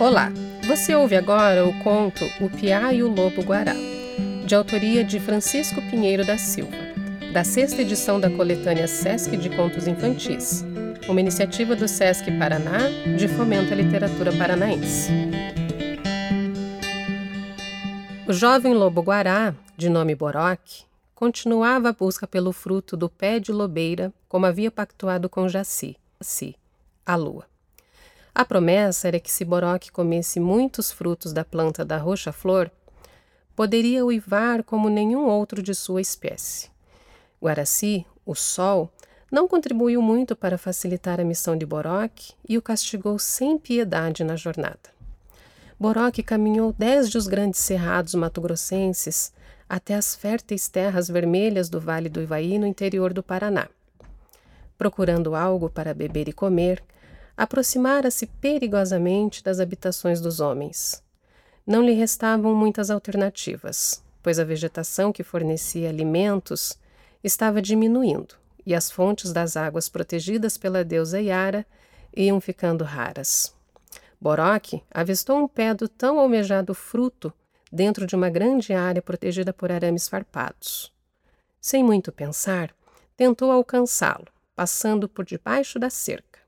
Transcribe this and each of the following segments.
Olá, você ouve agora o conto O Piá e o Lobo Guará, de autoria de Francisco Pinheiro da Silva, da sexta edição da coletânea Sesc de Contos Infantis, uma iniciativa do Sesc Paraná de fomento à literatura paranaense. O jovem lobo guará, de nome Boroque, continuava a busca pelo fruto do pé de lobeira, como havia pactuado com Jaci, a lua. A promessa era que se Boroque comesse muitos frutos da planta da roxa-flor, poderia uivar como nenhum outro de sua espécie. Guaraci, o sol, não contribuiu muito para facilitar a missão de Boroque e o castigou sem piedade na jornada. Boroque caminhou desde os grandes cerrados matogrossenses até as férteis terras vermelhas do Vale do Ivaí no interior do Paraná. Procurando algo para beber e comer, aproximara-se perigosamente das habitações dos homens. Não lhe restavam muitas alternativas, pois a vegetação que fornecia alimentos estava diminuindo e as fontes das águas protegidas pela deusa Yara iam ficando raras. Boroque avistou um pé do tão almejado fruto dentro de uma grande área protegida por arames farpados. Sem muito pensar, tentou alcançá-lo, passando por debaixo da cerca.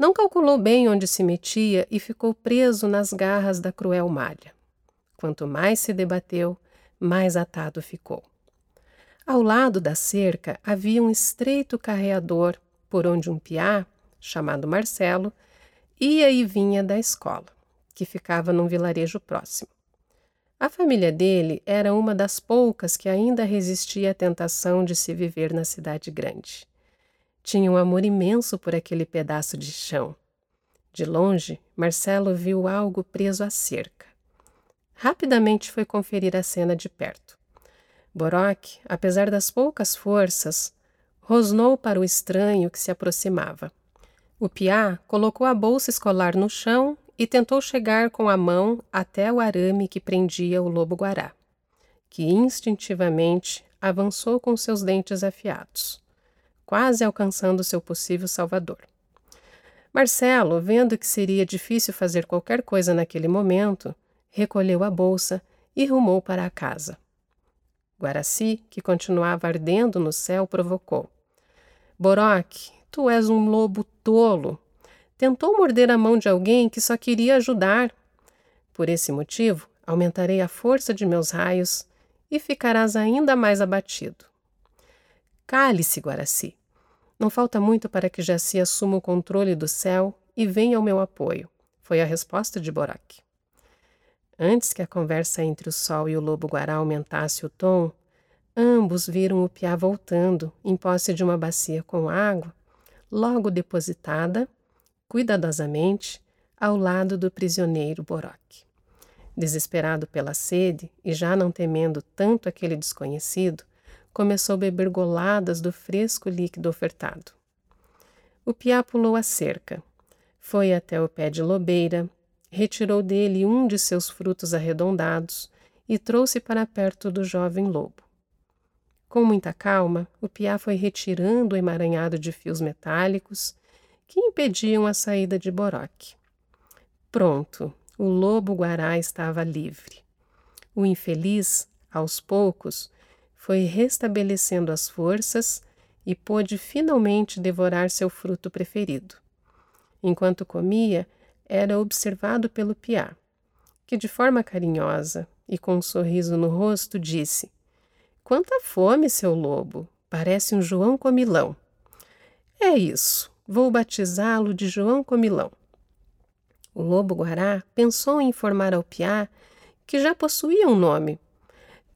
Não calculou bem onde se metia e ficou preso nas garras da cruel malha. Quanto mais se debateu, mais atado ficou. Ao lado da cerca havia um estreito carreador por onde um piá, chamado Marcelo, ia e vinha da escola, que ficava num vilarejo próximo. A família dele era uma das poucas que ainda resistia à tentação de se viver na cidade grande. Tinha um amor imenso por aquele pedaço de chão. De longe, Marcelo viu algo preso à cerca. Rapidamente foi conferir a cena de perto. Boroque, apesar das poucas forças, rosnou para o estranho que se aproximava. O piá colocou a bolsa escolar no chão e tentou chegar com a mão até o arame que prendia o lobo-guará, que instintivamente avançou com seus dentes afiados quase alcançando seu possível salvador. Marcelo, vendo que seria difícil fazer qualquer coisa naquele momento, recolheu a bolsa e rumou para a casa. Guaraci, que continuava ardendo no céu, provocou. Boroque, tu és um lobo tolo. Tentou morder a mão de alguém que só queria ajudar. Por esse motivo, aumentarei a força de meus raios e ficarás ainda mais abatido. Cale-se, Guaraci. Não falta muito para que Jaci assuma o controle do céu e venha ao meu apoio, foi a resposta de Borac. Antes que a conversa entre o sol e o lobo-guará aumentasse o tom, ambos viram o piá voltando, em posse de uma bacia com água, logo depositada, cuidadosamente, ao lado do prisioneiro Boroque. Desesperado pela sede e já não temendo tanto aquele desconhecido, começou a beber goladas do fresco líquido ofertado. O piá pulou a cerca, foi até o pé de lobeira, retirou dele um de seus frutos arredondados e trouxe para perto do jovem lobo. Com muita calma, o piá foi retirando o emaranhado de fios metálicos que impediam a saída de Boroque. Pronto, o lobo guará estava livre. O infeliz, aos poucos, foi restabelecendo as forças e pôde finalmente devorar seu fruto preferido. Enquanto comia, era observado pelo piá, que de forma carinhosa e com um sorriso no rosto disse: Quanta fome, seu lobo! Parece um João Comilão. É isso, vou batizá-lo de João Comilão. O lobo guará pensou em informar ao piá que já possuía um nome,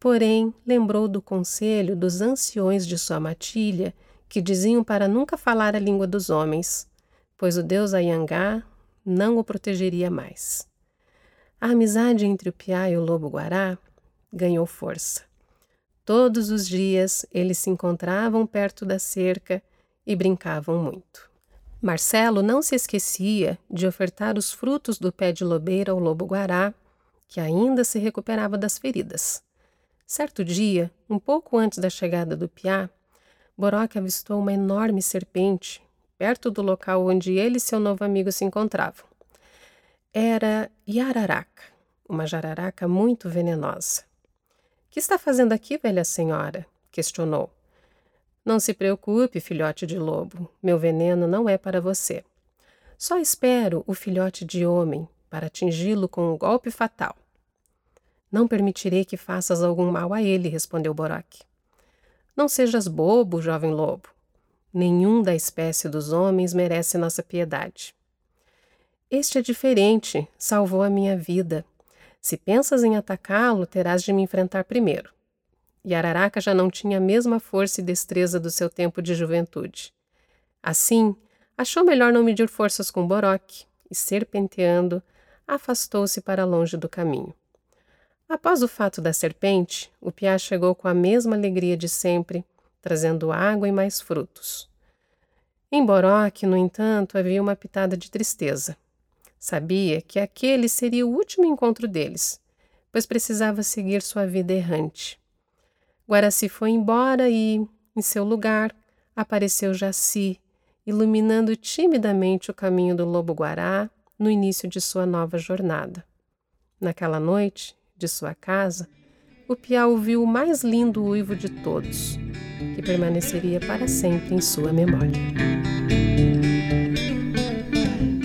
Porém, lembrou do conselho dos anciões de sua matilha, que diziam para nunca falar a língua dos homens, pois o deus Ayangá não o protegeria mais. A amizade entre o piá e o lobo-guará ganhou força. Todos os dias eles se encontravam perto da cerca e brincavam muito. Marcelo não se esquecia de ofertar os frutos do pé de lobeira ao lobo-guará, que ainda se recuperava das feridas. Certo dia, um pouco antes da chegada do piá, Boroque avistou uma enorme serpente perto do local onde ele e seu novo amigo se encontravam. era Yararaca, uma jararaca muito venenosa. Que está fazendo aqui, velha senhora? questionou. Não se preocupe, filhote de lobo, meu veneno não é para você. Só espero o filhote de homem para atingi-lo com um golpe fatal. Não permitirei que faças algum mal a ele, respondeu Boroque. Não sejas bobo, jovem lobo. Nenhum da espécie dos homens merece nossa piedade. Este é diferente, salvou a minha vida. Se pensas em atacá-lo, terás de me enfrentar primeiro. E Araraca já não tinha a mesma força e destreza do seu tempo de juventude. Assim, achou melhor não medir forças com Boroque e, serpenteando, afastou-se para longe do caminho. Após o fato da serpente, o piá chegou com a mesma alegria de sempre, trazendo água e mais frutos. Em Boroque, no entanto, havia uma pitada de tristeza. Sabia que aquele seria o último encontro deles, pois precisava seguir sua vida errante. Guaraci foi embora e, em seu lugar, apareceu Jaci, iluminando timidamente o caminho do lobo-guará no início de sua nova jornada. Naquela noite, de sua casa, o Piau ouviu o mais lindo uivo de todos, que permaneceria para sempre em sua memória.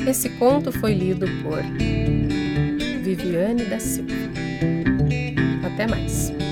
Esse conto foi lido por Viviane da Silva. Até mais!